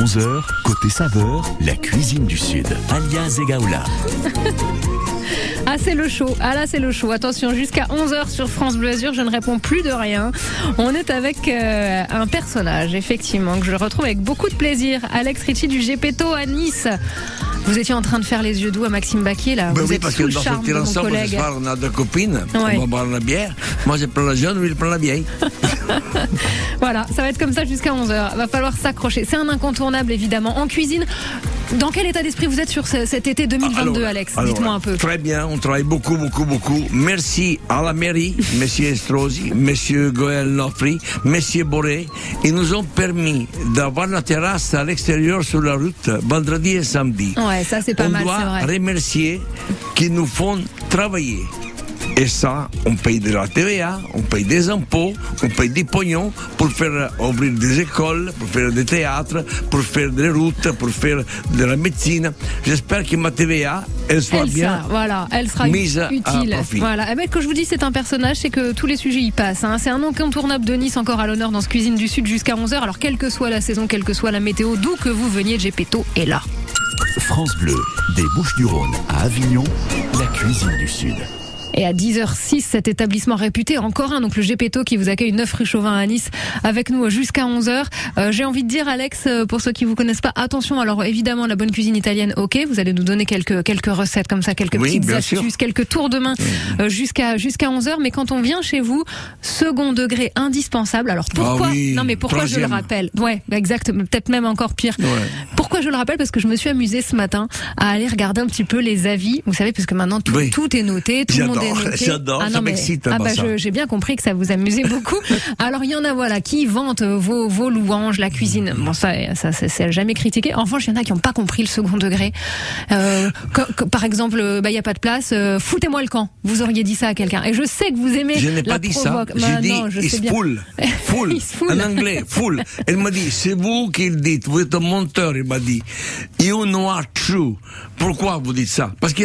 11h, côté saveur, la cuisine du Sud. Alia Zegaoula. Ah, c'est le show. Ah là, c'est le show. Attention, jusqu'à 11h sur France Bleu Azur, je ne réponds plus de rien. On est avec euh, un personnage, effectivement, que je retrouve avec beaucoup de plaisir. Alex Ritchie du Gepetto à Nice. Vous étiez en train de faire les yeux doux à Maxime Baquier, là. Ben Vous oui, êtes parce sous que le dans charme ce mon ensemble, ce collègue. soir, on a deux copines. Ouais. On va boire la bière. Moi, je prends la jeune, lui, il prend la vieille. Voilà, ça va être comme ça jusqu'à 11h. Va falloir s'accrocher. C'est un incontournable, évidemment. En cuisine, dans quel état d'esprit vous êtes sur ce- cet été 2022, Alors, Alex? Dites-moi un peu. Très bien, on travaille beaucoup, beaucoup, beaucoup. Merci à la mairie, Monsieur Estrosi, Monsieur Goël Nofri, Monsieur Boré. Ils nous ont permis d'avoir la terrasse à l'extérieur sur la route vendredi et samedi. Ouais, ça c'est pas on mal, doit c'est vrai. remercier qui nous font travailler. Et ça, on paye de la TVA, on paye des impôts, on paye des pognons pour faire ouvrir des écoles, pour faire des théâtres, pour faire des routes, pour faire de la médecine. J'espère que ma TVA, elle soit Elle bien. sera, voilà, elle sera mise à utile. profit. Voilà. Eh ben, que je vous dis, c'est un personnage, c'est que tous les sujets y passent. hein. C'est un incontournable de Nice encore à l'honneur dans ce cuisine du Sud jusqu'à 11h. Alors, quelle que soit la saison, quelle que soit la météo, d'où que vous veniez, Gepetto est là. France Bleu, des Bouches-du-Rhône à Avignon, la cuisine du Sud. Et à 10h06, cet établissement réputé, encore un, donc le Gepetto qui vous accueille 9 rue Chauvin à Nice, avec nous jusqu'à 11h. Euh, J'ai envie de dire, Alex, euh, pour ceux qui vous connaissent pas, attention, alors évidemment, la bonne cuisine italienne, ok, vous allez nous donner quelques, quelques recettes comme ça, quelques Oui, petites astuces, sûr. quelques tours de main euh, jusqu'à jusqu'à 11h. Mais quand on vient chez vous, second degré indispensable. Alors pourquoi Ah oui, Non, mais pourquoi je le rappelle Ouais, exactement, peut-être même encore pire. Ouais. Pourquoi je le rappelle? Parce que je me suis amusée ce matin à aller regarder un petit peu les avis. Vous savez, parce que maintenant tout, tout est noté, tout le monde J'adore, j'adore, ça m'excite, Ah bah, bah, j'ai bien compris que ça vous amusait beaucoup. Alors il y en a voilà qui vantent vos, vos louanges, la cuisine. Bon ça, ça, ça, c'est jamais critiqué. En revanche, il y en a qui n'ont pas compris le second degré. Euh, que- que- par exemple, euh, bah il y a pas de place. euh, Foutez-moi le camp. Vous auriez dit ça à quelqu'un. Et je sais que vous aimez. Je n'ai pas dit ça. provoque. J'ai Bah, dit je sais full. Full. En anglais, full. Elle m'a dit, c'est vous qui le dites. Vous êtes un monteur, il m'a dit. You know are true. Pourquoi vous dites ça? Parce que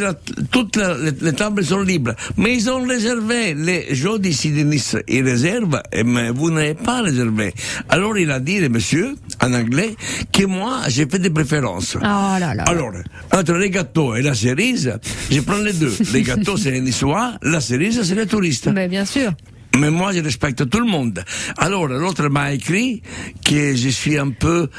toutes les tables sont libres. Mais ils ont réservé. Les gens d'ici de Nice, ils réservent, mais vous n'avez pas réservé. Alors il a dit, le monsieur, en anglais, que moi, j'ai fait des préférences. Oh là là. Alors, entre les gâteaux et la cerise, je prends les deux. Les gâteaux, c'est les niçois, la cerise, c'est les touristes. Mais bien sûr. Mais moi, je respecte tout le monde. Alors, l'autre m'a écrit que je suis un peu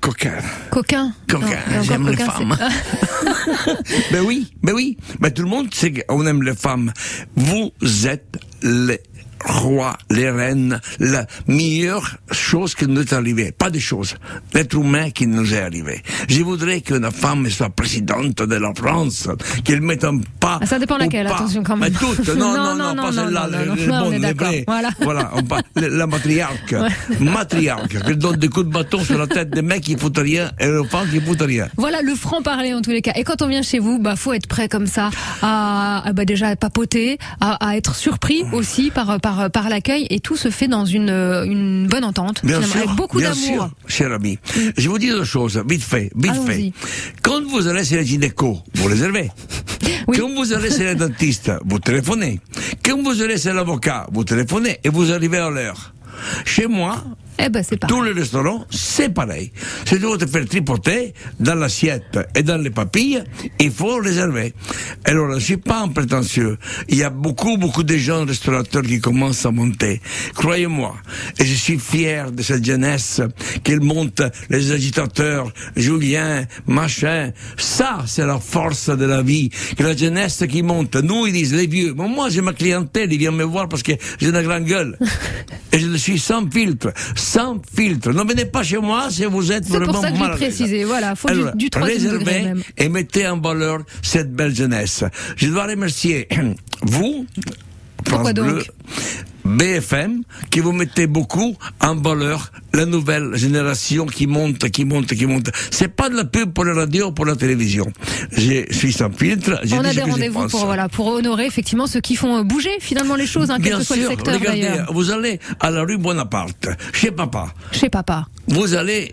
coquin. Coquin. Coquin, j'aime les femmes. ben oui, ben oui. Ben tout le monde sait qu'on aime les femmes. Vous êtes les rois, les reines, la meilleure chose qui nous est arrivée. Pas des choses. L'être humain qui nous est arrivé. Je voudrais qu'une femme soit présidente de la France, qu'elle mette un pas. Ah, ça dépend laquelle, pas. attention quand même. Mais toutes, non, non, Non, pas celle-là, les- les les. Voilà. Voilà, on parle- la matriarque. Matriarque, qu'elle donne des coups de bâton sur la tête des mecs qui foutent rien et aux femmes qui foutent rien. Voilà le franc parler en tous les cas. Et quand on vient chez vous, bah faut être prêt comme ça à, à, bah déjà à papoter, à, à être surpris aussi par par par l'accueil et tout se fait dans une une bonne entente, Bien sûr, avec beaucoup d'amour. cher ami. Je vous dis deux choses, vite fait, vite fait. Quand vous allez chez les gynéco, vous réservez. Oui. Quand vous allez chez les dentistes, vous téléphonez. Quand vous allez chez l'avocat, vous téléphonez et vous arrivez à l'heure. Chez moi, Eh ben c'est tous les restaurants, c'est pareil. Si tu veux te faire tripoter dans l'assiette et dans les papilles, il faut réserver. Alors, je ne suis pas un prétentieux. Il y a beaucoup, beaucoup de jeunes restaurateurs qui commencent à monter. Croyez-moi. Et je suis fier de cette jeunesse qu'elle monte, les agitateurs, Julien, machin. Ça, c'est la force de la vie. Que la jeunesse qui monte. Nous, ils disent les vieux. Mais moi, j'ai ma clientèle, ils viennent me voir parce que j'ai une grande gueule. Et je le suis sans filtre. Sans filtre. Ne venez pas chez moi si vous êtes C'est vraiment pour ça que j'ai précisé. Voilà, faut du- Alors, du degré réservez même. et mettez en valeur cette belle jeunesse. Je dois remercier vous, Pourquoi France donc? Bleu, BFM, qui vous mettez beaucoup en valeur la nouvelle génération qui monte, qui monte, qui monte. C'est pas de la pub pour la radio, pour la télévision. Je suis sans filtre. On a des que rendez-vous pour voilà pour honorer effectivement ceux qui font euh, bouger finalement les choses, hein, quel Bien que soit le secteur regardez, vous allez à la rue Bonaparte, chez papa. Chez papa. Vous allez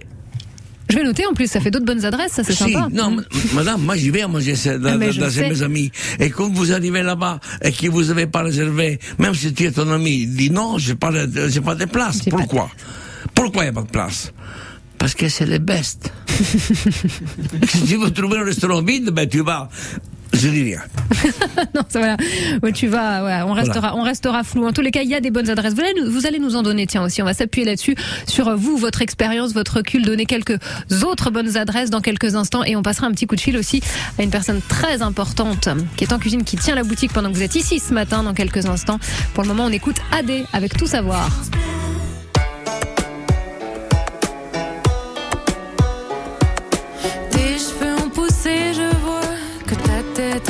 Je vais noter en plus, ça fait d'autres bonnes adresses, ça c'est Si, sympa. non, m- madame, moi j'y vais à manger dans, Ah, dans- je mes amis. Et quand vous arrivez là-bas et que vous n'avez pas réservé, même si tu es ton ami, il dit non, j'ai pas, de- j'ai pas de place. Pas Pourquoi? Pourquoi il n'y a pas de place? Parce que c'est les best. si tu veux trouver un restaurant vide, ben tu vas je dis rien. non, ça, voilà. Ouais, tu vas, ouais, on restera, on restera flou. En tous les cas, il y a des bonnes adresses. Vous allez, nous, vous allez nous en donner, tiens aussi. On va s'appuyer là-dessus sur euh, vous, votre expérience, votre recul, donner quelques autres bonnes adresses dans quelques instants et on passera un petit coup de fil aussi à une personne très importante qui est en cuisine, qui tient la boutique pendant que vous êtes ici ce matin dans quelques instants. Pour le moment, on écoute AD avec tout savoir.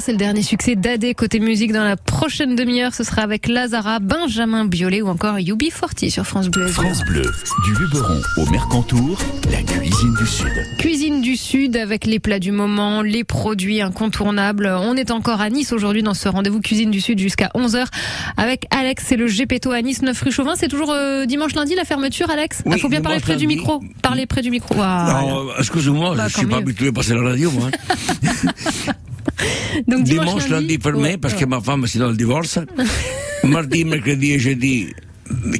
c'est le dernier succès d'Adé côté musique dans la prochaine demi-heure. Ce sera avec Lazara, Benjamin Biolay ou encore Yubi Forti sur France Bleu. France Bleu, du Luberon au Mercantour, la cuisine du Sud. Cuisine du Sud avec les plats du moment, les produits incontournables. On est encore à Nice aujourd'hui dans ce rendez-vous cuisine du Sud jusqu'à 11h avec Alex et le Gepetto à Nice 9 rue Chauvin. C'est toujours euh, dimanche lundi la fermeture Alex? Il faut bien parler près du micro. Parler près du micro. excusez-moi, bah, je suis pas habitué à passer la radio moi. Donc dimanche, lundi, fermé parce que ma femme c'est dans le divorce. Mardi, mercredi et jeudi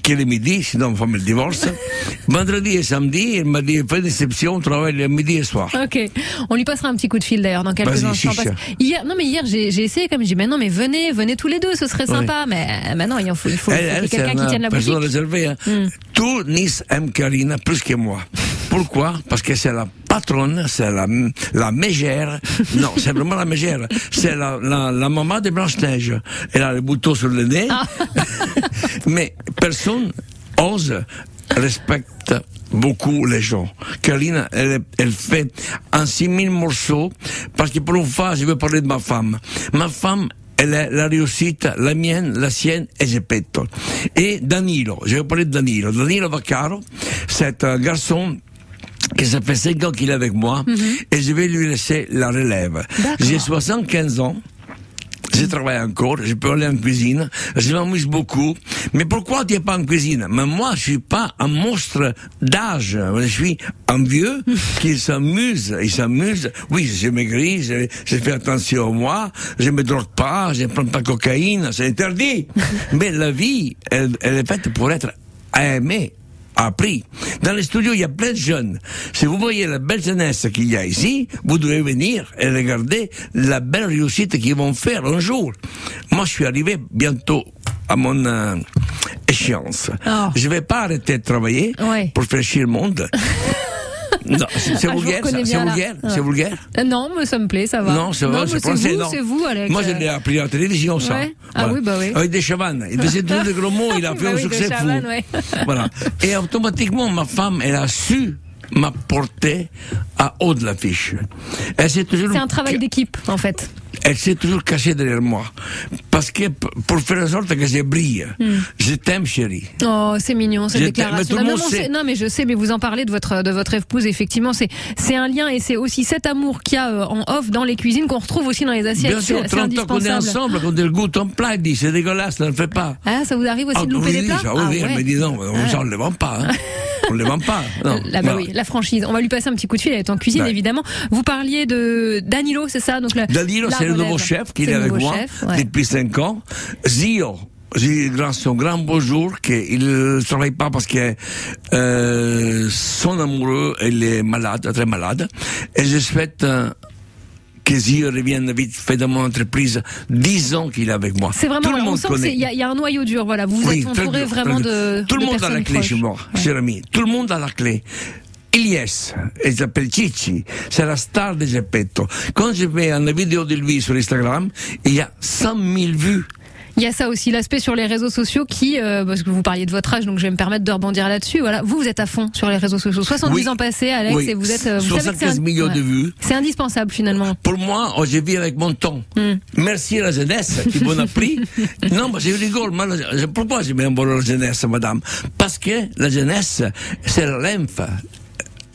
quel est midi, sinon ma femme le divorce. Vendredi et samedi, elle m'a dit, fais déception, on travaille le midi et soir. Ok. On lui passera un petit coup de fil d'ailleurs dans quelques instants. Hier, non mais hier, j'ai essayé comme j'ai dit, mais non, mais venez, venez tous les deux, ce serait sympa. Mais maintenant, il faut, il faut, quelqu'un qui tienne la boutique. réservée, hein. Hmm. Tout Nice aime Karina plus que moi. Pourquoi Parce que c'est la patronne, c'est la, la mégère. Non, c'est vraiment la mégère. C'est la, la, la, maman de Blanche-Neige. Elle a les boutons sur le nez. Ah. Mais personne ose respecte beaucoup les gens. Karine, elle, elle fait un 6000 morceaux parce que pour une fois, je veux parler de ma femme. Ma femme, elle est la réussite, la mienne, la sienne et Geppetto. Et Danilo, je vais parler de Danilo. Danilo Vaccaro, c'est un garçon qui ça fait 5 ans qu'il est avec moi et je vais lui laisser la relève. J'ai 75 ans. Je travaille encore, je peux aller en cuisine, je m'amuse beaucoup. Mais pourquoi tu n'es pas en cuisine? Mais moi, je suis pas un monstre d'âge. Je suis un vieux qui s'amuse. Il s'amuse. Oui, je maigris, je, je fais attention à moi, je me drogue pas, je ne prends pas de cocaïne, c'est interdit. Mais la vie, elle, elle est faite pour être aimée appris. Dans les studios, il y a plein de jeunes. Si vous voyez la belle jeunesse qu'il y a ici, vous devez venir et regarder la belle réussite qu'ils vont faire un jour. Moi, je suis arrivé bientôt à mon euh, échéance. Oh. Je vais pas arrêter de travailler Ouais. pour faire chier le monde. non, c'est Ah, vulgaire, ça, c'est vulgaire, c'est vulgaire. Euh, Non, mais ça me plaît, ça va. Non, c'est vrai, mais c'est français, vous, non. c'est vous, Alex. Moi, je l'ai appris à la télévision, ça. Ouais. Ah oui, bah oui. Avec des chavannes. Il faisait tous de gros mots, il a fait Bah un oui, succès fou. Ouais. Voilà. Et automatiquement, ma femme, elle a su m'apporter à haut de l'affiche. Elle s'est toujours, C'est un travail d'équipe, en fait. elle s'est toujours cachée derrière moi. Parce que, pour faire en sorte que je brille. Je t'aime, chérie. Oh, c'est mignon cette Je déclaration. mais tout le Non, mais sait. non, mais je sais, mais vous en parlez de votre de votre épouse. Effectivement, c'est c'est un lien et c'est aussi cet amour qu'il y a euh, en off dans les cuisines qu'on retrouve aussi dans les assiettes. Bien sûr, C'est- c'est 30 ans qu'on est ensemble, quand elle goûte un plat, dit, c'est dégueulasse, ne le fais pas. Ah, ça vous arrive aussi Ah, de louper des plats ça, oui, Ah, ouais. dit non, on Ah. ne le vend pas. Hein. on le vend pas. Non. Bah oui, la franchise. On va lui passer un petit coup de fil. Elle est en cuisine, Ouais. évidemment. Vous parliez de Danilo, c'est ça? Donc la- Danilo, c'est le nouveau chef qui est avec moi chef, ouais. depuis 5 ans. Zio, grand- son grand beau jour qu'il ne travaille pas parce que euh, son amoureux, est malade, très malade. Et je souhaite Zio revienne vite fait dans mon entreprise. 10 ans qu'il est avec moi. C'est vraiment. Tout le on monde sent qu'il y, a- il y a un noyau dur. Voilà, vous vous Oui, êtes entouré vraiment de. Tout le de monde a la clé proches. chez moi, cher ami. Tout le monde a la clé. Ilyes, il s'appelle Chichi, c'est la star de Geppetto. Quand je mets une vidéo de lui sur Instagram, il y a 100 000 vues. Il y a ça aussi, l'aspect sur les réseaux sociaux qui, euh, parce que vous parliez de votre âge, donc je vais me permettre de rebondir là-dessus. Voilà, vous, vous êtes à fond sur les réseaux sociaux. 70 Oui. ans passés, Alex, Oui. et vous êtes. euh, Vous savez que c'est 75 un- millions ouais. de vues. C'est indispensable finalement. Pour moi, oh, je vis avec mon temps. Hmm. Merci à la jeunesse qui m'en a pris. non, mais je rigole. Moi, pourquoi j'ai bien la jeunesse, madame? Parce que la jeunesse, c'est la lymphe.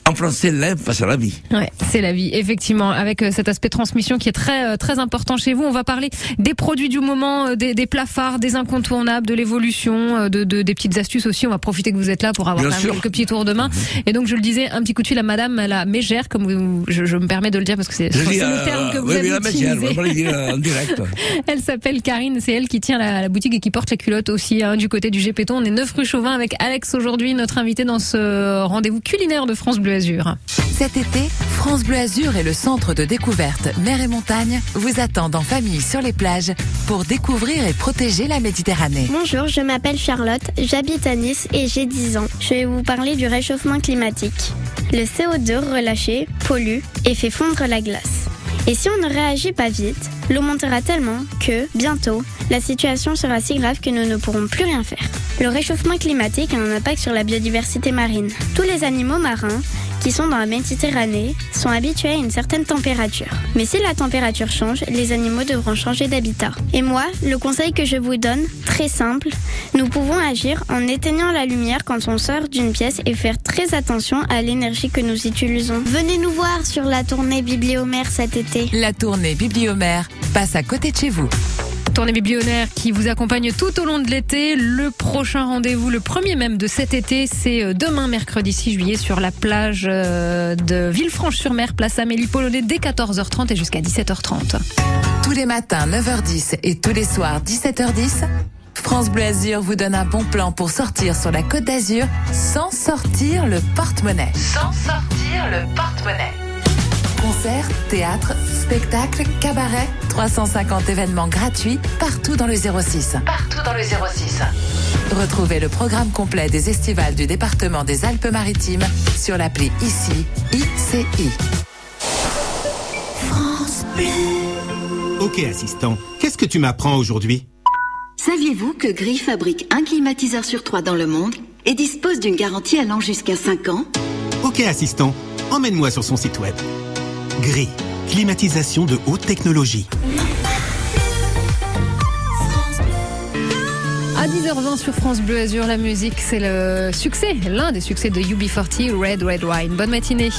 En français, lymphe, c'est la vie. Ouais, c'est la vie, effectivement, avec euh, cet aspect transmission qui est très euh, très important chez vous. On va parler des produits du moment, euh, des, phares, des incontournables, de l'évolution, de, de- des petites astuces aussi. On va profiter que vous êtes là pour avoir quelques petits tours de main. Et donc je le disais, un petit coup de fil à Madame la mégère, comme vous- je, je me permets de le dire parce que c'est le terme que vous oui, avez la mégère, utilisé. on va le dire euh, en direct. Elle s'appelle Karine, c'est elle qui tient la, la boutique et qui porte les culottes aussi hein, du côté du Gépéton. On est 9 rue Chauvin avec Alex aujourd'hui, notre invité dans ce rendez-vous culinaire de France Bleu Azur. Cet été, France Bleu Azur et le centre de découverte Mer et Montagne vous attendent en famille sur les plages pour découvrir et protéger la Méditerranée. Bonjour, je m'appelle Charlotte, j'habite à Nice et j'ai 10 ans. Je vais vous parler du réchauffement climatique. Le CO2 relâché pollue et fait fondre la glace. Et si on ne réagit pas vite, l'eau montera tellement que, bientôt, la situation sera si grave que nous ne pourrons plus rien faire. Le réchauffement climatique a un impact sur la biodiversité marine. Tous les animaux marins qui sont dans la Méditerranée sont habitués à une certaine température. Mais si la température change, les animaux devront changer d'habitat. Et moi, le conseil que je vous donne, très simple, nous pouvons agir en éteignant la lumière quand on sort d'une pièce et faire très attention à l'énergie que nous utilisons. Venez nous voir sur la tournée Bibliomère cet été. La tournée Bibliomère passe à côté de chez vous. Tournée biblionnaire qui vous accompagne tout au long de l'été. Le prochain rendez-vous, le premier même de cet été, c'est euh, demain, mercredi 6 juillet, sur la plage euh, de Villefranche-sur-Mer, place Amélie Polonais, dès 14h30 et jusqu'à 17h30. Tous les matins 9h10 et tous les soirs 17h10, France Bleu Azur vous donne un bon plan pour sortir sur la Côte d'Azur sans sortir le porte-monnaie. Sans sortir le porte-monnaie. Concerts, théâtre, spectacles, cabarets, 350 événements gratuits partout dans le 06. Partout dans le 06. Retrouvez le programme complet des estivales du département des Alpes-Maritimes sur l'appli ICI, ICI. Ok assistant, qu'est-ce que tu m'apprends aujourd'hui? Saviez-vous que Gris fabrique un climatiseur sur trois dans le monde et dispose d'une garantie allant jusqu'à 5 ans? Ok assistant, emmène-moi sur son site web. Gris, climatisation de haute technologie. À 10h20 sur France Bleu Azur, la musique, c'est le succès, l'un des succès de UB40, Red Red Wine. Bonne matinée.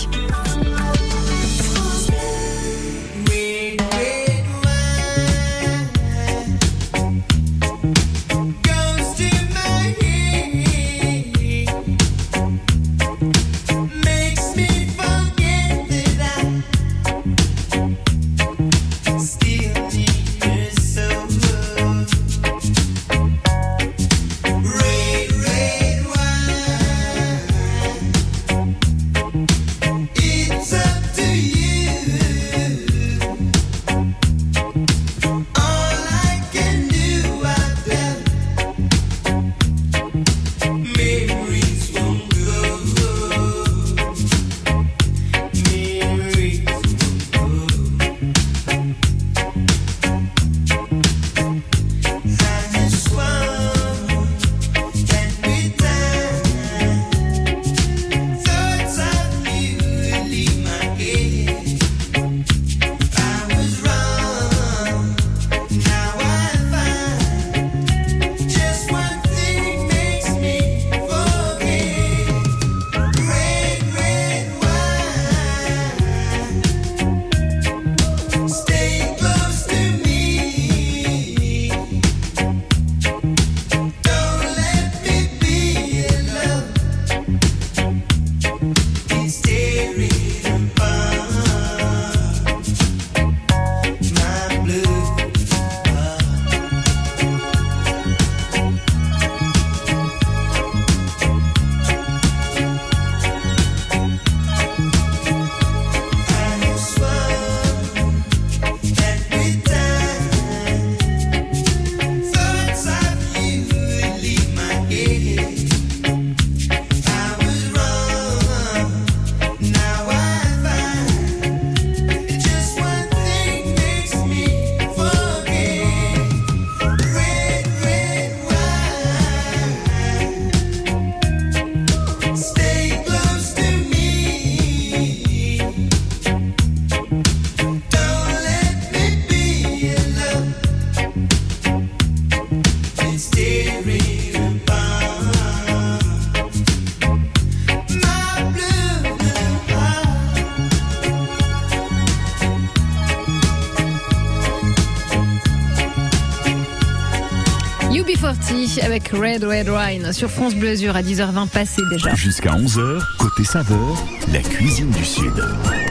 Avec Red Red Wine sur France Bleu Azur à 10h20 passé déjà. Jusqu'à 11h, côté saveur, la cuisine du Sud.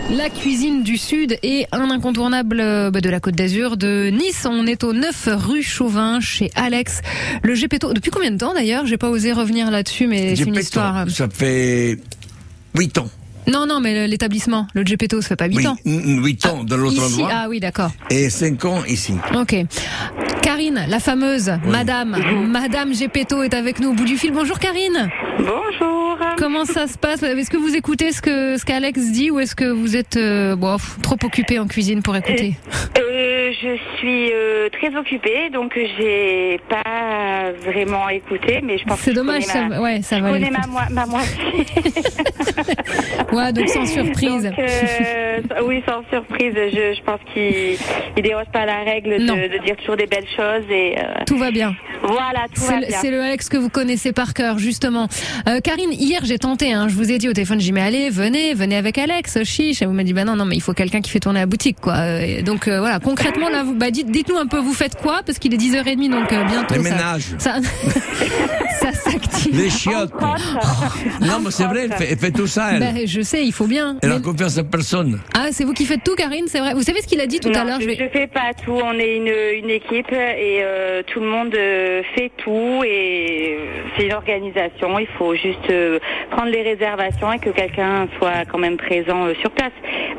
La cuisine du Sud est un incontournable euh, bah, de la Côte d'Azur de Nice. On est au 9 rue Chauvin chez Alex. Le Gepetto, depuis combien de temps d'ailleurs? J'ai pas osé revenir là-dessus, mais c'est une histoire. euh, Ça fait 8 ans. Non, non, mais l'établissement, le Gepetto, ça fait pas 8 Oui, ans. 8 ans dans l'autre Ici, endroit. ah oui, d'accord. Et 5 ans ici. Ok. Karine, la fameuse Madame, Madame Gepetto est avec nous au bout du fil. Bonjour Karine. Bonjour. Comment ça se passe? Est-ce que vous écoutez ce que ce qu'Alex dit ou est-ce que vous êtes euh, bon, trop occupé en cuisine pour écouter? Euh, je suis euh, très occupée, donc j'ai pas vraiment écouté, mais je pense C'est dommage, ça, ma, ouais, ça je va. connais ma, moi- ma moitié. Ouais, donc sans surprise. Donc, euh, oui, sans surprise. Je, je pense qu'il il déroge pas la règle de, de dire toujours des belles choses et euh, Tout va bien. voilà, tout C'est va le, bien. c'est le Alex que vous connaissez par cœur, justement. Euh, Karine, hier j'ai tenté, hein, je vous ai dit au téléphone, j'ai dit mais allez, venez, venez avec Alex, chiche. Et vous m'avez dit bah non, non, mais il faut quelqu'un qui fait tourner la boutique, quoi. Euh, et donc euh, voilà, concrètement là, vous, bah, dites, dites-nous un peu, vous faites quoi? Parce qu'il est 10h30, donc euh, bientôt. Les ça, ménages. Ça, ça s'active. Les chiottes. Non, mais c'est vrai, elle fait, elle fait tout ça, elle. Bah, je sais, il faut bien. Elle a confiance en personne. Ah, c'est vous qui faites tout, Karine, c'est vrai. Vous savez ce qu'il a dit tout non, à l'heure? Je, vais- je fais pas tout. On est une, une équipe et euh, tout le monde fait tout et c'est une organisation. Il faut juste prendre les réservations et que quelqu'un soit quand même présent euh, sur place.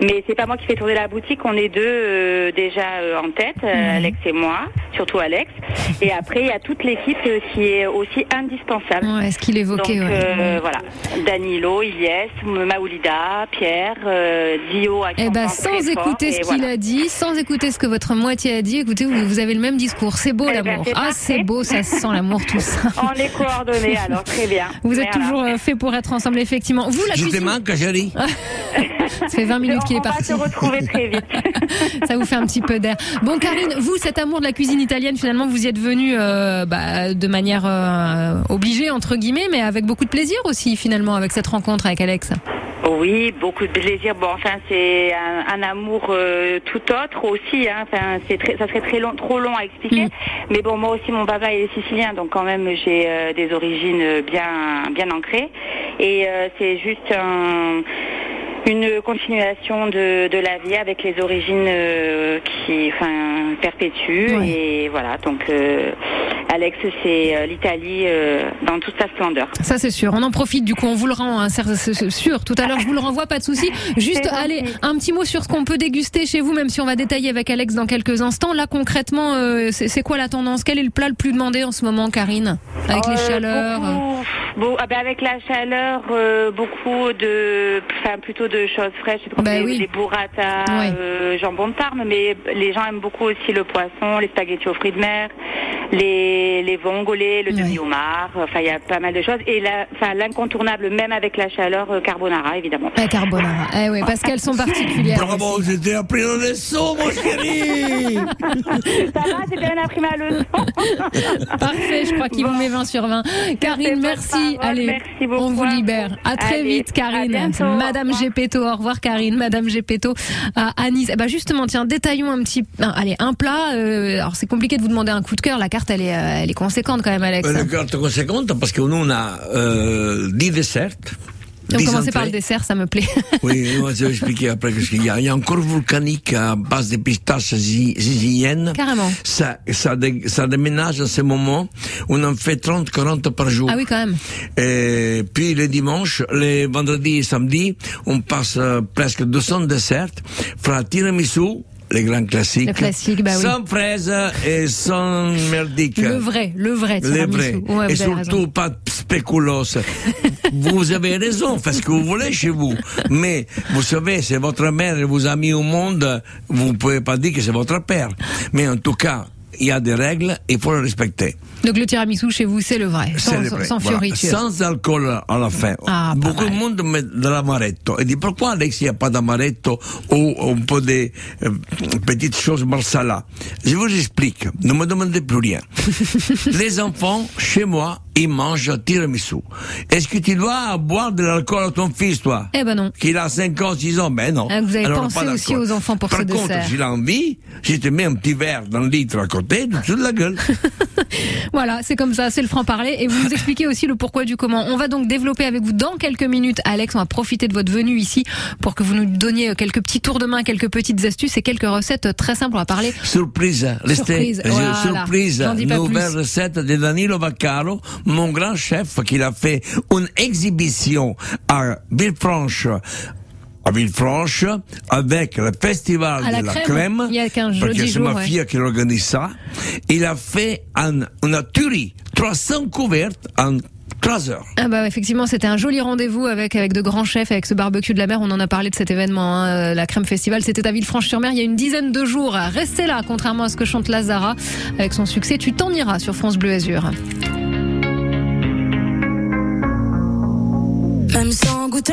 Mais c'est pas moi qui fais tourner la boutique. On est deux euh, déjà euh, en tête, euh, Alex et moi, surtout Alex. Et après il y a toute l'équipe qui est aussi indispensable. Ouais, ce qu'il évoquait. Donc ouais. euh, voilà, Danilo, Ilyes, Maoulida, Pierre, euh, Dio. Eh pense sans fort, écouter ce qu'il voilà. a dit, sans écouter ce que votre moitié a dit, écoutez, vous, vous avez le même discours. C'est beau Eh ben, l'amour. Ah, c'est beau, ça se sent l'amour, tout ça. On est coordonnés, alors très bien. Vous êtes toujours fait pour être ensemble, effectivement. Vous, la Je te cuisine. manque, chérie. Ça fait 20 minutes qu'il est On va parti. se retrouver très vite. Ça vous fait un petit peu d'air. Bon, Karine, vous, cet amour de la cuisine italienne, finalement, vous y êtes venue euh, bah, de manière euh, obligée, entre guillemets, mais avec beaucoup de plaisir aussi, finalement, avec cette rencontre avec Alex. Oui, beaucoup de plaisir. Bon, enfin, c'est un, un amour euh, tout autre aussi. Hein. Enfin, c'est très, ça serait très long, trop long à expliquer. Mm. Mais bon, moi aussi, mon papa est sicilien, donc quand même, j'ai euh, des origines bien, bien ancrées. Et euh, c'est juste un- une continuation de, de la vie avec les origines euh, qui, enfin, perpétuent. Et voilà. Donc, euh, Alex, c'est euh, l'Italie dans toute sa splendeur. Ça, c'est sûr. On en profite, du coup, on vous le rend, hein, c'est sûr. Tout à l'heure, je vous le renvoie, pas de souci. Juste, allez, un petit mot sur ce qu'on peut déguster chez vous, même si on va détailler avec Alex dans quelques instants. Là, concrètement, c'est quoi la tendance? Quel est le plat le plus demandé en ce moment, Karine? Avec les chaleurs beaucoup, ah ben avec la chaleur, beaucoup de, enfin plutôt de choses fraîches, Bah les, oui. les burrata, Ouais. euh, jambon de Parme, mais les gens aiment beaucoup aussi le poisson, les spaghettis aux fruits de mer, les, les vongolais, le Ouais. demi-homard, enfin il y a pas mal de choses. Et la, l'incontournable, même avec la chaleur, euh, carbonara évidemment. La carbonara. Eh oui, parce qu'elles sont particulières. Bravo, t'ai appris le leçon, mon chéri Ça va, j'ai bien appris ma leçon. Parfait, je crois qu'il vous met 20 sur 20. Karine, merci. Allez, merci beaucoup on vous libère. À très Allez, vite, Karine. Madame revoir. Au revoir, Karine. Madame Gepetto à Anis. Eh ben justement, tiens, détaillons un petit. un- allez, un plat. euh, alors, c'est compliqué de vous demander un coup de cœur. La carte, elle est, euh, elle est conséquente quand même, Alex. Une carte conséquente parce que nous on a euh, 10 desserts. Donc, 10 commencez par le dessert, ça me plaît. Oui, moi, je vais expliquer après ce qu'il y a. Il y a un corps volcanique à base de pistaches ziziliennes. Carrément. Ça, ça, dé- ça déménage à ce moment. On en fait 30, 40 par jour. Ah oui, quand même. Et puis les dimanches, les vendredis et samedis, on passe euh, presque 200 desserts. Fra tiramisu, les grands classiques. Le classique, bah oui. Sans fraises et sans merdique. Le vrai, le vrai. Vrais. Ouais, et surtout raison. pas de spéculoos. vous avez raison, faites ce que vous voulez chez vous. Mais, vous savez, c'est votre mère, elle vous a mis au monde, vous ne pouvez pas dire que c'est votre père. Mais en tout cas, il y a des règles, il faut les respecter. Donc le tiramisu chez vous, c'est le vrai, sans, le vrai. sans Voilà. fioriture. Sans alcool à la fin. Ah, Beaucoup de monde met de l'amaretto. Et dit pourquoi Alex, il n'y a pas d'amaretto ou un peu de euh, petites choses marsala? Je vous explique. Ne me demandez plus rien. Les enfants, chez moi, ils mangent tiramisu. Est-ce que tu dois boire de l'alcool à ton fils, toi? Eh ben non. Qu'il a 5 ans, 6 ans, ben non. Ah, vous avez Alors, pensé aussi aux enfants pour Par ce contre, dessert. s'il a envie, je te mets un petit verre dans le litre à côté, de la gueule. Voilà, c'est comme ça, c'est le franc-parler. Et vous nous expliquez aussi le pourquoi du comment. On va donc développer avec vous dans quelques minutes, Alex. On va profiter de votre venue ici pour que vous nous donniez quelques petits tours de main, quelques petites astuces et quelques recettes très simples. On va parler. Surprise. Surprise, Euh, voilà. Surprise, nouvelle plus. recette de Danilo Vaccaro, mon grand chef qui a fait une exhibition à Villefranche. À Villefranche, avec le festival À de la crème, crème, il y a 15 parce que jeudi c'est ma ouais. fille qui organise ça. Il a fait un, une tuerie, 300 couvertes en 3 heures. Ah bah effectivement, c'était un joli rendez-vous avec avec de grands chefs, avec ce barbecue de la mer. On en a parlé de cet événement, hein, euh, la Crème Festival. C'était à Villefranche-sur-Mer il y a une dizaine de jours. Restez là, contrairement à ce que chante Lazara avec son succès. Tu t'en iras sur France Bleu Azur. Même sans goûter,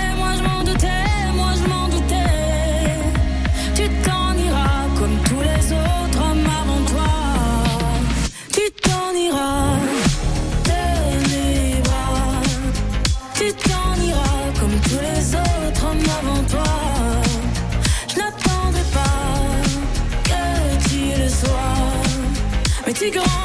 Mais tu grandiras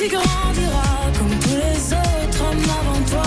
tu grandiras comme tous les autres hommes avant toi.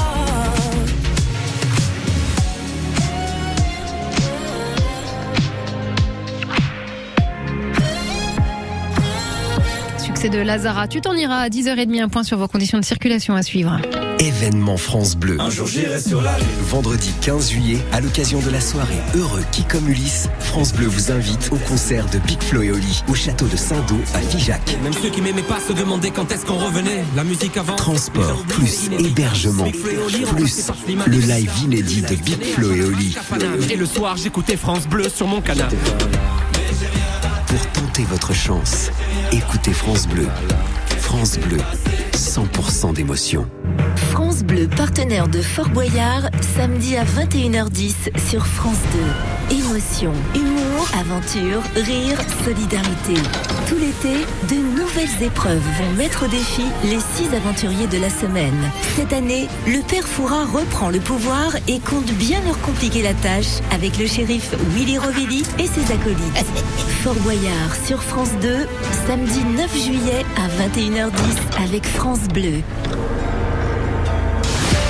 Succès de Lazara. Tu t'en iras à 10h30, un point sur vos conditions de circulation à suivre. Événement France Bleu. Un jour j'irai sur la lune. Vendredi 15 juillet, à l'occasion de la soirée Heureux qui comme Ulysse, France Bleu vous invite au concert de Big Flo et Oli au château de Saint-Do à Figeac. Même ceux qui m'aimaient pas se demandaient quand est-ce qu'on revenait. La musique avant. Transport, plus hébergement, plus le live inédit de Big Flo et Oli. Et le soir, j'écoutais France Bleu sur mon canapé. Pour tenter votre chance, écoutez France Bleu. France Bleu, 100% d'émotion. France Bleu, partenaire de Fort Boyard, samedi à 21h10 sur France 2. Émotion, humour, aventure, rire, solidarité. Tout l'été, de nouvelles épreuves vont mettre au défi les six aventuriers de la semaine. Cette année, le père Fouras reprend le pouvoir et compte bien leur compliquer la tâche avec le shérif Willy Rovelli et ses acolytes. Fort Boyard sur France 2, samedi 9 juillet à 21h10 avec France Bleu.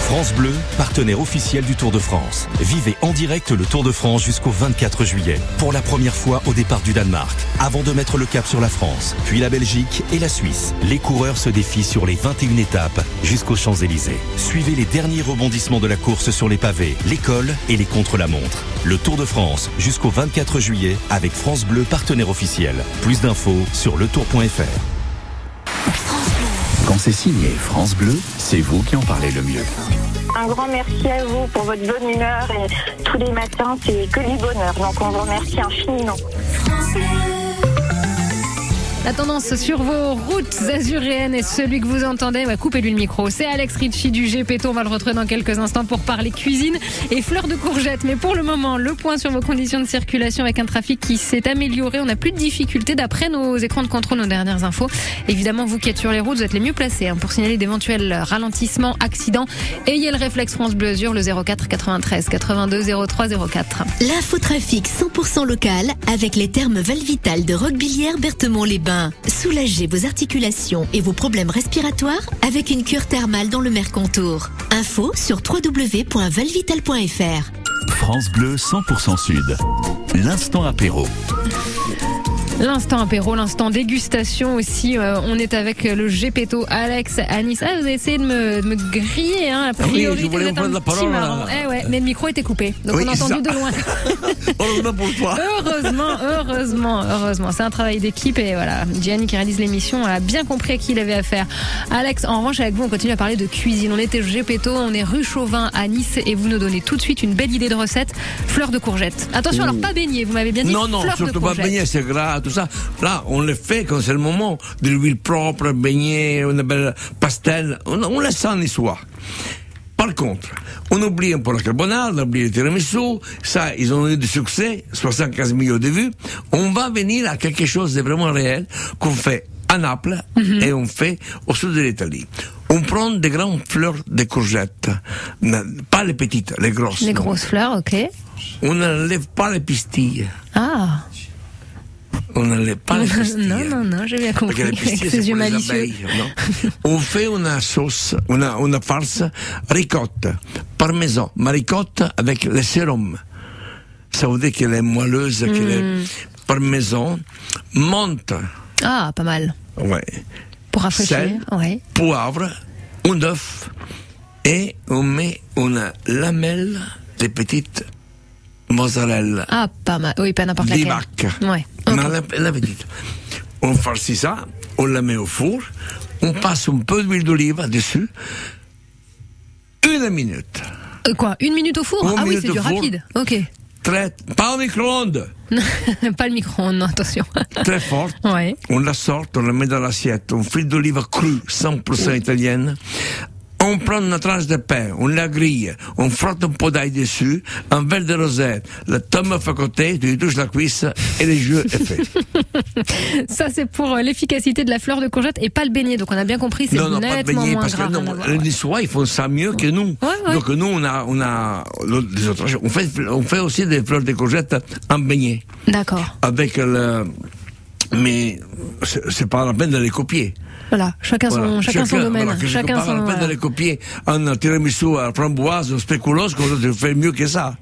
France Bleu, partenaire officiel du Tour de France. Vivez en direct le Tour de France jusqu'au 24 juillet. Pour la première fois au départ du Danemark. Avant de mettre le cap sur la France, puis la Belgique et la Suisse. Les coureurs se défient sur les 21 étapes jusqu'aux Champs-Élysées. Suivez les derniers rebondissements de la course sur les pavés, l'école et les contre-la-montre. Le Tour de France jusqu'au 24 juillet avec France Bleu, partenaire officiel. Plus d'infos sur letour.fr. Quand c'est signé France Bleu, c'est vous qui en parlez le mieux. Un grand merci à vous pour votre bonne humeur et tous les matins, c'est que du bonheur. Donc on vous remercie infiniment. La tendance sur vos routes azuréennes et celui que vous entendez, ouais, coupez-lui le micro. C'est Alex Ritchie du GPTO. On va le retrouver dans quelques instants pour parler cuisine et fleurs de courgettes. Mais pour le moment, le point sur vos conditions de circulation avec un trafic qui s'est amélioré. On n'a plus de difficultés d'après nos écrans de contrôle, nos dernières infos. Évidemment, vous qui êtes sur les routes, vous êtes les mieux placés hein, pour signaler d'éventuels ralentissements, accidents. Ayez le réflexe France Bleu Azur, le 04 93 82 03 04. L'infotrafic 100% local avec les termes Valvital de Roquebillière Berthemont-les-Bains. Soulagez vos articulations et vos problèmes respiratoires avec une cure thermale dans le Mercontour. Info sur www.valvital.fr. France Bleu 100% Sud. L'instant apéro. L'instant apéro, l'instant dégustation aussi. Euh, on est avec le Gepetto, Alex, Anis. Ah, vous avez essayé de me, de me griller, hein. A priori, Oui, je voulais vous prendre la parole. Eh ouais, mais le micro était coupé. Donc Oui, on a entendu ça. de loin. Heureusement pour toi. Heureusement, heureusement, heureusement. C'est un travail d'équipe et voilà. Gianni qui réalise l'émission a bien compris à qui il avait affaire. Alex, en revanche, avec vous, on continue à parler de cuisine. On était au Gepetto, on est rue Chauvin à Nice et vous nous donnez tout de suite une belle idée de recette. Fleurs de courgettes. Attention, alors pas beignet, vous m'avez bien dit. Non, non, fleurs de surtout pas courgettes. beignet, c'est gras, tout ça. Là, on le fait quand c'est le moment. De l'huile propre, beignet, une belle pastel. On, on laisse ça en histoire. Par contre, on oublie un peu la carbonade, on oublie le tiramisu. Ça, ils ont eu du succès, 75 millions de vues. On va venir à quelque chose de vraiment réel qu'on fait à Naples et on fait au sud de l'Italie. On prend des grandes fleurs de courgettes, pas les petites, les grosses. Les grosses fleurs, ok. On n'enlève pas les pistilles. Ah. On n'enlève pas les pistilles. non, non, non, j'ai bien Parce compris. que les c'est pour abeilles, non On fait une sauce, une, une farce ricotte, parmesan, ma ricotte avec le sérum. Ça veut dire qu'elle est moelleuse, qu'elle Hmm. est parmesan, menthe, Ah, pas mal. ouais, Pour rafraîchir. Sel. Ouais. poivre, un œuf, et on met une lamelle de petites mozzarella. Ah, pas mal. Oui, pas n'importe laquelle. Vivac. Ouais. La, la petite. On farcit ça, on la met au four, on passe un peu d'huile d'olive dessus, une minute. Euh, quoi Une minute au four? Une Ah oui, c'est du four. rapide. Ok. Très, pas au micro-ondes, pas le micro-ondes, non, attention. très forte. Ouais. On la sort, on la met dans l'assiette, on fil d'olive crue, 100% italienne. On prend une tranche de pain, on la grille, on frotte un pot d'ail dessus, un verre de rosette, le tomate à côté, tu lui touches la cuisse et le jeu est fait. Ça, c'est pour euh, l'efficacité de la fleur de courgette et pas le beignet. Donc, on a bien compris, c'est Non, non, pas de nettement beignet, parce que non, les. Niçois, ils font ça mieux que nous. ouais. Donc nous, on a, on a, les autres, on fait, on fait aussi des fleurs de courgette en beignet. D'accord. Avec le, mais c'est pas la peine de les copier. Voilà. Chacun son, Voilà. chacun son domaine. voilà, chacun pas son. la peine de voilà. les copier en tiramisu à framboise ou spéculoos, qu'on tu fais mieux que ça.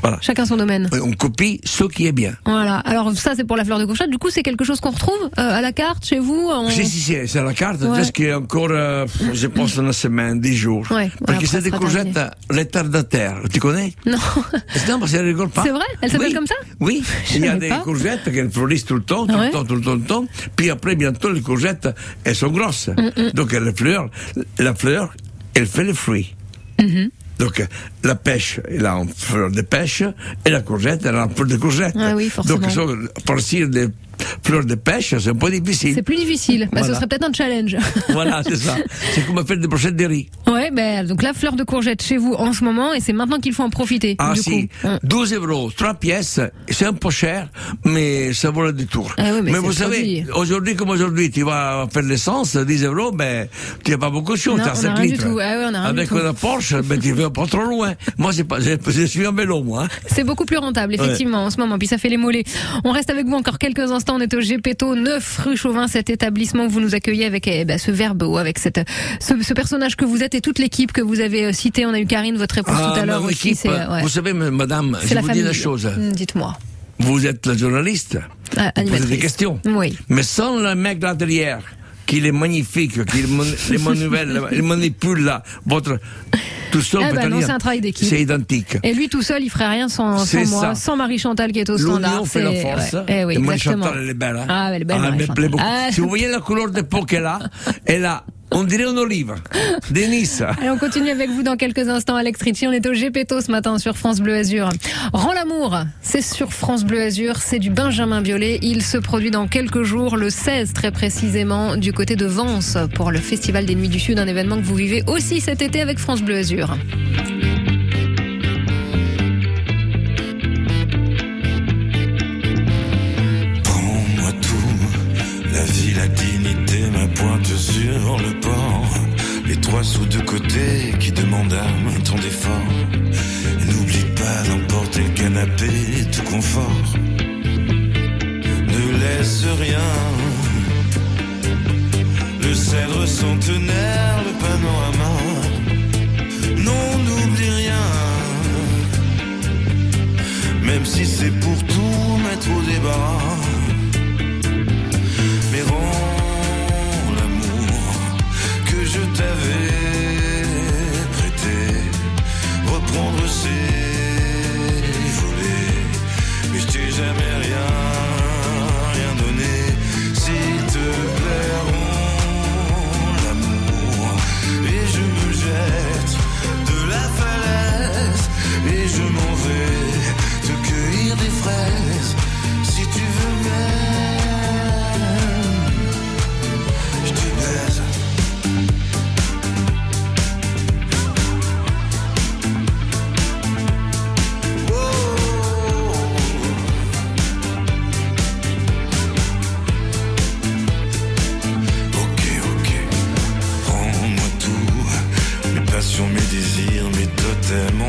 Voilà. Chacun son domaine. On copie ce qui est bien. Voilà. Alors, ça, c'est pour la fleur de courgette. Du coup, c'est quelque chose qu'on retrouve euh, à la carte chez vous en... Si, si, si, c'est la carte, Ouais. jusqu'à encore, euh, je pense, une semaine, dix jours. Ouais, Parce que c'est des courgettes retardataires. Tu connais? Non. Non, parce qu'elle rigole pas. C'est vrai? Elle s'appelle Oui. comme ça? Oui, Je il y a des pas. courgettes qui fleurissent tout le temps, tout Ouais. le temps, tout le temps, tout le temps. Puis après, bientôt, les courgettes, elles sont grosses. Mm, Donc, les fleurs, la fleur, elle fait le fruit. Mm-hmm. Donc, la pêche, elle a une fleur de pêche, et la courgette, elle a une fleur de courgette. Ah oui, forcément. Donc, ça, farcir des fleurs de pêche, c'est un peu difficile. C'est plus difficile. Bah, Ce Voilà. serait peut-être un challenge. voilà, c'est ça. C'est comme faire des brochettes de riz. Ben, donc la fleur de courgette chez vous en ce moment, et c'est maintenant qu'il faut en profiter. Ah du si, coup. Hum. 12 euros, 3 pièces, c'est un peu cher, mais ça vaut le détour. Ah oui, mais vous savez, aujourd'hui comme aujourd'hui, tu vas faire l'essence, 10 euros, ben, tu n'as pas beaucoup de choses, tu as on a 5 rien du litres. tout. Ah on a Avec une Porsche, ben, tu vas pas trop loin. Moi, pas, je, suis en vélo, moi. hein. C'est beaucoup plus rentable, effectivement, en ce moment. Puis ça fait les mollets. On reste avec vous encore quelques instants. On est au Gepetto, 9 rue Chauvin, cet établissement où vous nous accueillez avec eh ben, ce verbe ou avec cette, ce, ce personnage que vous êtes et toute l'équipe que vous avez euh, cité. On a eu Karine, votre épouse tout à l'heure aussi. euh, ouais. Vous savez, madame, je la vous famille. dis une chose. Mm, Dites-moi. Vous êtes la journaliste. Ah, vous posez des questions. Oui. Mais sans le mec là derrière, qui est magnifique, qui mon- les manivelle, il manipule là, votre, tout ça, Ah bah non, c'est un travail d'équipe. C'est identique. Et lui tout seul, il ferait rien sans, moi, ça. sans Marie-Chantal qui est au standard. Fait la force. ouais. Eh oui, et exactement. Chantal, elle est belle. Hein. Ah, elle est belle, elle me plaît beaucoup. Ah. Si vous voyez la couleur de peau qu'elle a, elle a, on dirait une olive. Denis. Allez, on continue avec vous dans quelques instants, Alex Ritchie. On est au Gepetto ce matin sur France Bleu Azur. Rends l'amour, c'est sur France Bleu Azur, c'est du Benjamin Biolay. Il se produit dans quelques jours, le 16 très précisément, du côté de Vence pour le Festival des Nuits du Sud, un événement que vous vivez aussi cet été avec France Bleu Azur. Côté qui demandent un temps d'effort. Et N'oublie pas d'emporter le canapé, tout confort. Ne laisse rien. Le cèdre centenaire, le panorama. Non, n'oublie rien. Même si c'est pour tout mettre au débat. Mais rends l'amour que je t'avais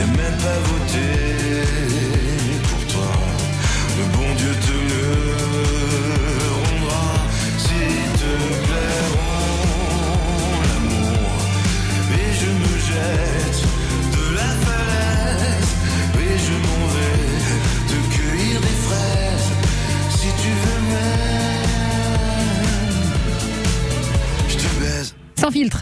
J'ai même pas voté pour toi. Le bon Dieu te le rendra. S'il te plaît, l'amour. Et je me jette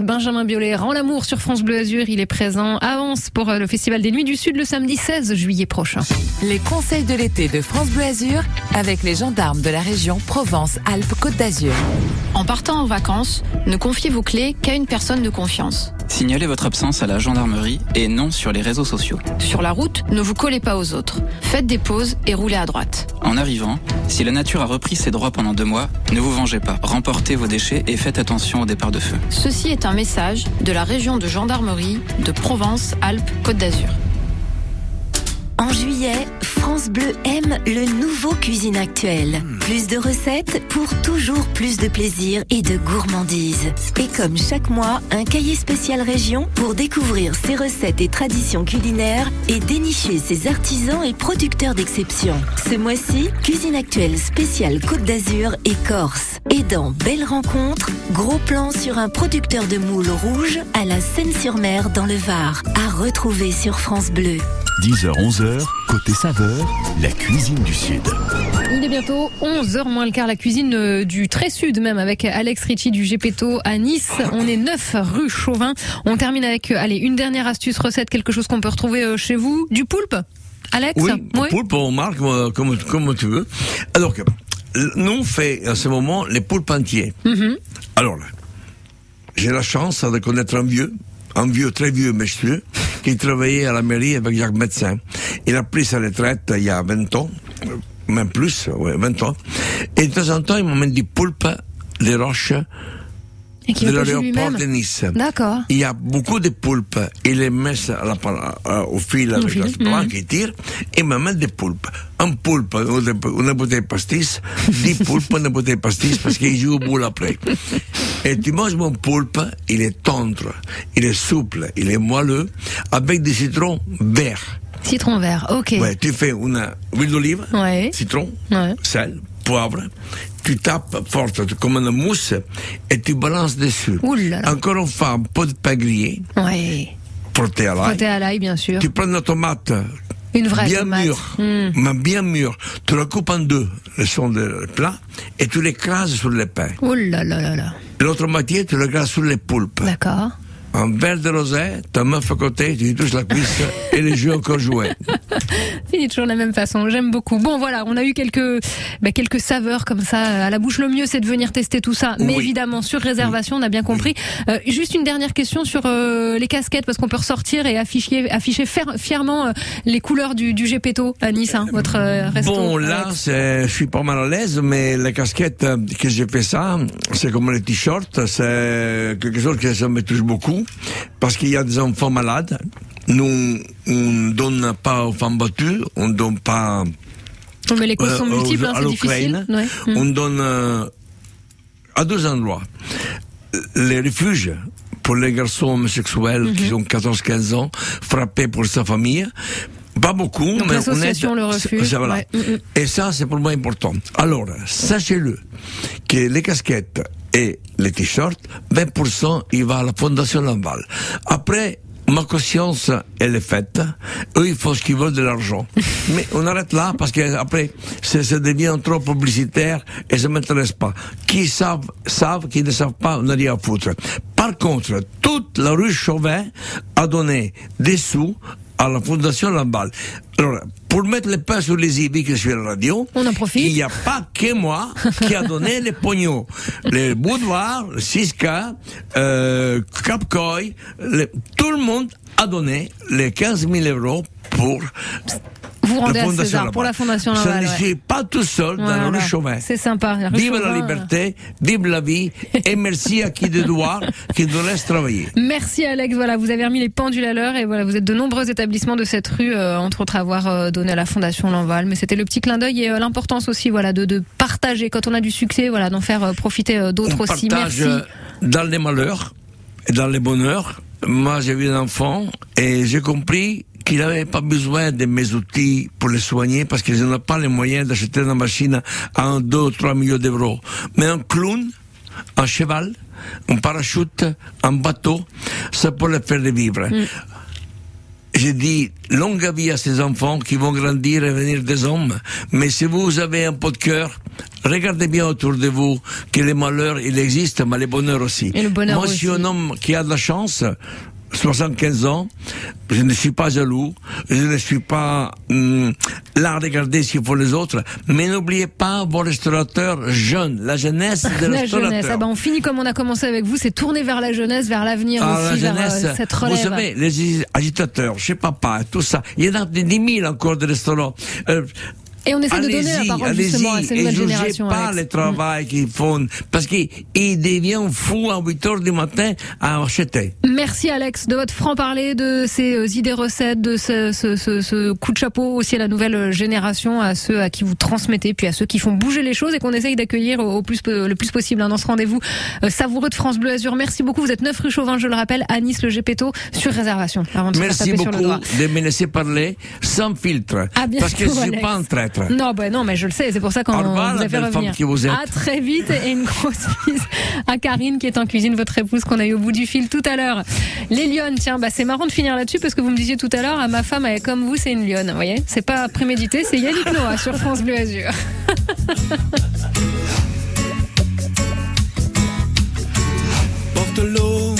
Benjamin Biolay rend l'amour sur France Bleu Azur. Il est présent. Avance pour euh, le Festival des Nuits du Sud le samedi 16 juillet prochain. Les conseils de l'été de France Bleu Azur avec les gendarmes de la région Provence-Alpes-Côte d'Azur. En partant en vacances, ne confiez vos clés qu'à une personne de confiance. Signalez votre absence à la gendarmerie et non sur les réseaux sociaux. Sur la route, ne vous collez pas aux autres. Faites des pauses et roulez à droite. En arrivant, si la nature a repris ses droits pendant deux mois, ne vous vengez pas. Remportez vos déchets et faites attention au départ de feu. Ceci est un message de la région de gendarmerie de Provence-Alpes-Côte d'Azur. En juillet, France Bleu aime le nouveau Cuisine Actuelle. Plus de recettes pour toujours plus de plaisir et de gourmandise. Et comme chaque mois, un cahier spécial région pour découvrir ses recettes et traditions culinaires et dénicher ses artisans et producteurs d'exception. Ce mois-ci, Cuisine Actuelle spéciale Côte d'Azur et Corse. Et dans Belle Rencontre, gros plan sur un producteur de moules rouges à la Seine-sur-Mer dans le Var. À retrouver sur France Bleu. 10h-11h, côté saveur, la cuisine du Sud. Il est bientôt 11h moins le quart, la cuisine euh, du très sud même avec Alex Ritchie du Gepetto à Nice. On est 9 rue Chauvin. On termine avec, euh, allez, une dernière astuce recette, quelque chose qu'on peut retrouver euh, chez vous. Du poulpe Alex Oui, poulpe, on marque comme, comme tu veux. Alors que, nous on fait à ce moment les poulpes entiers. Mhm. Alors là, j'ai la chance de connaître un vieux, un vieux, très vieux monsieur, qui travaillait à la mairie avec Jacques Médecin. Il a pris sa retraite il y a 20 ans, euh, même plus, ouais, 20 ans. Et de temps en temps, il m'emmène des poulpes, des roches, Et qui de l'aéroport de Nice. D'accord. Il y a beaucoup de poulpes. Il les met au fil avec planche mhm. qui tire et m'amène des poulpes. Un poulpe, une bouteille pastis, dix poulpes, une bouteille pastis parce qu'il joue au boule après. Et tu manges mon poulpe, il est tendre, il est souple, il est moelleux, avec des citrons verts. Citron vert, ok. Ouais, tu fais une huile d'olive, Ouais. citron, Ouais. sel, poivre, tu tapes forte comme une mousse et tu balances dessus. Encore une fois, un peu de pain grillé, Ouais. frotté à l'ail. Frotté à l'ail, bien sûr. Tu prends une tomate Une vraie bien tomate. mûre, Hmm. mais bien mûre. Tu la coupes en deux, le son de plat, et tu l'écrases sur le pain. Oh là là là là. L'autre moitié, tu l'écrases sur les poulpes. D'accord. Un verre de rosé, ta meuf à côté, tu lui touches la cuisse et les jeux encore joués. Fini toujours de la même façon. J'aime beaucoup. Bon, voilà, on a eu quelques, bah, quelques saveurs comme ça à la bouche. Le mieux, c'est de venir tester tout ça. Mais Oui. évidemment, sur réservation, on a bien compris. Euh, juste une dernière question sur euh, les casquettes, parce qu'on peut ressortir et afficher, afficher fièrement euh, les couleurs du, du Gepetto à Nice, hein, votre euh, resto. Bon, là, je suis pas mal à l'aise, mais la casquette euh, que j'ai fait ça, c'est comme les t-shirts, c'est quelque chose que ça me touche beaucoup, parce qu'il y a des enfants malades. Nous, on donne pas aux femmes battues, on donne pas mais les causes sont euh, multiples, hein, c'est difficile. Ouais. Mm. On donne euh, à deux endroits. les refuges pour les garçons homosexuels Mhm. qui ont 14-15 ans, frappés pour sa famille. Pas beaucoup, Donc, mais on Le voilà. ouais. Mhm. Et ça, c'est pour moi important. Alors, sachez-le, que les casquettes et les t-shirts, 20%, il va à la Fondation Lamballe. Après, ma conscience, elle est faite. Eux, ils font ce qu'ils veulent de l'argent. Mais on arrête là, parce que après, ça, ça devient trop publicitaire et ça m'intéresse pas. Qui savent, savent, qui ne savent pas, on n'a rien à foutre. Par contre, toute la rue Chauvin a donné des sous à la Fondation Lamballe. Alors, pour mettre les pains sur les ibis que je suis à la radio, On en profite. il n'y a pas que moi qui a donné les pognons. Les boudoirs, le Siska, euh, Capcoy, le- tout le monde a donné les 15 000 euros pour Vous rendez à César pour la Fondation Je Laval. ne ouais. suis pas tout seul dans Voilà. rue Chauvin. C'est sympa. Vive la liberté, vive la vie, et merci à qui de devoir, qui nous laisse travailler. Merci Alex, voilà, vous avez remis les pendules à l'heure et voilà, vous êtes de nombreux établissements de cette rue, euh, entre autres avoir euh, donné à la Fondation Lanval. Mais c'était le petit clin d'œil et euh, l'importance aussi, voilà, de, de partager quand on a du succès, voilà, d'en faire profiter d'autres aussi. partage Merci. dans les malheurs et dans les bonheurs. Moi, j'ai vu un enfant et j'ai compris qu'il n'avait pas besoin de mes outils pour le soigner parce qu'ils n'ont pas les moyens d'acheter une machine à 1, 2, 3 millions d'euros. Mais un clown, un cheval, un parachute, un bateau, ça peut le faire vivre. J'ai dit longue vie à ces enfants qui vont grandir et devenir des hommes. Mais si vous avez un peu de cœur, regardez bien autour de vous que les malheurs, il existe, mais les bonheurs aussi. Et le bonheur Moi, je suis un homme qui a de la chance. 75 ans, je ne suis pas jaloux, je ne suis pas hum, là à regarder ce qu'ils font les autres, mais n'oubliez pas vos restaurateurs jeunes, la jeunesse des La restaurateurs. jeunesse, ah ben, on finit comme on a commencé avec vous, c'est tourner vers la jeunesse, vers l'avenir Ah, aussi, la vers euh, jeunesse, cette vous relève. savez, les agitateurs, chez papa, tout ça, il y en a des 10 000 encore de restaurants. Euh, Et on essaie de donner la parole justement à ces nouvelles générations. pas Alex. le travail qu'ils font, parce qu'ils deviennent fous à 8 heures du matin à acheter. Merci Alex de votre franc-parler, de ces euh, idées recettes, de ce, ce, ce, ce coup de chapeau aussi à la nouvelle euh, génération, à ceux à qui vous transmettez, puis à ceux qui font bouger les choses et qu'on essaye d'accueillir au plus, le plus possible hein, dans ce rendez-vous euh, savoureux de France Bleu Azur. Merci beaucoup. Vous êtes 9 rue Chauvin, je le rappelle, à Nice, le Gepetto, sur réservation. Avant de Merci taper sur le beaucoup doigt. de me laisser parler sans filtre. À bientôt, parce que je suis Alex. pas un traître. Non, bah non, mais je le sais, c'est pour ça qu'on vous a fait revenir. femme qui vous êtes. À très vite et une grosse bise à Karine qui est en cuisine, votre épouse qu'on a eu au bout du fil tout à l'heure. Les lionnes, tiens, bah c'est marrant de finir là-dessus parce que vous me disiez tout à l'heure, ah, ma femme, elle est comme vous, c'est une lionne, vous voyez C'est pas prémédité, c'est Yannick Noah sur France Bleu Azur. Porte l'eau,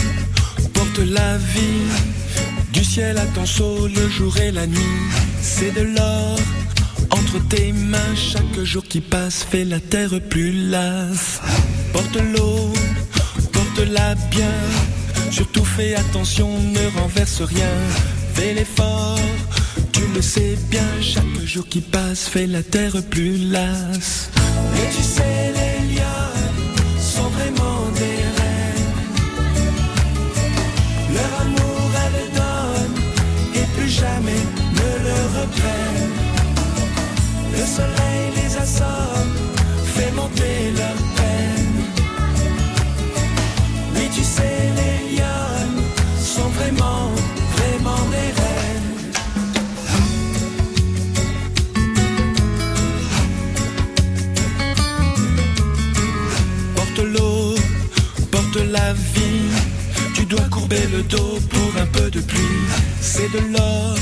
porte la vie, du ciel à ton saut, le jour et la nuit. C'est de l'or entre tes mains, chaque jour qui passe fait la terre plus lasse. Porte l'eau, porte-la bien, surtout fais attention, ne renverse rien. Fais l'effort, tu le sais bien, chaque jour qui passe fait la terre plus lasse. Et tu sais, les lions sont vraiment des assomme, fait monter leur peine. Oui, tu sais, les lionnes sont vraiment, vraiment des reines. Porte l'eau, porte la vie. Tu dois courber le dos pour un peu de pluie. C'est de l'or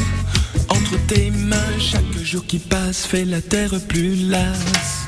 entre tes mains. Chaque jour qui passe fait la terre plus lasse.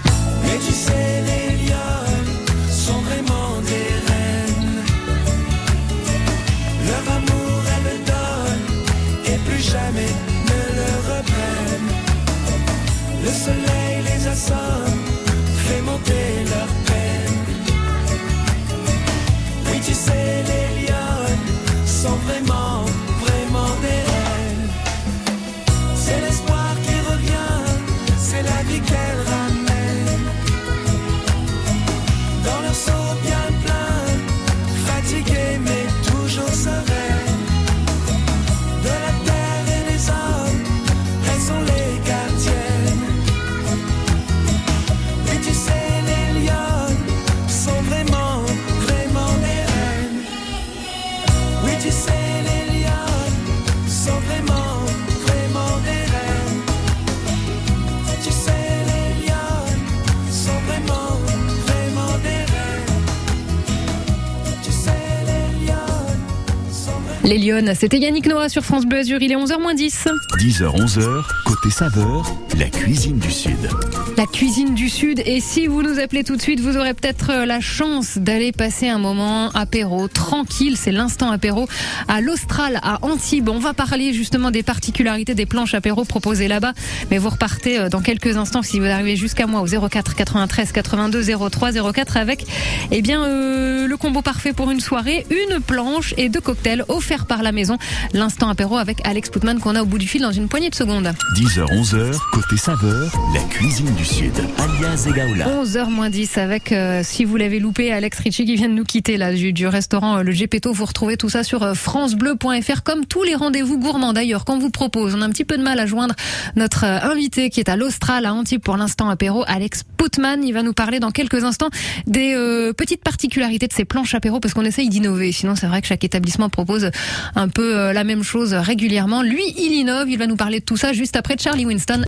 Les Lyonnes, c'était Yannick Noah sur France Bleu il est 11h 10. 10h, 11h, côté saveur, la cuisine du Sud. La cuisine du Sud, et si vous nous appelez tout de suite, vous aurez peut-être euh, la chance d'aller passer un moment apéro tranquille, c'est l'instant apéro à l'Austral, à Antibes. On va parler justement des particularités des planches apéro proposées là-bas, mais vous repartez euh, dans quelques instants si vous arrivez jusqu'à moi au 04 93 82 03 04 avec eh bien euh, le combo parfait pour une soirée, une planche et deux cocktails offerts par la maison. L'instant apéro avec Alex Putman qu'on a au bout du fil dans une poignée de secondes. 10h, 11h, côté saveur, la cuisine du Sud, alias Egaola. 11h moins 10 avec, euh, si vous l'avez loupé, Alex Ritchie qui vient de nous quitter là du, du restaurant euh, Le Gepetto. Vous retrouvez tout ça sur euh, francebleu.fr comme tous les rendez-vous gourmands d'ailleurs qu'on vous propose. On a un petit peu de mal à joindre notre euh, invité qui est à l'Austral à Antibes pour l'instant apéro, Alex Putman. Il va nous parler dans quelques instants des petites particularités de ces planches apéro parce qu'on essaye d'innover. Sinon, c'est vrai que chaque établissement propose un peu la même chose régulièrement. Lui, il innove. Il va nous parler de tout ça juste après Charlie Winston.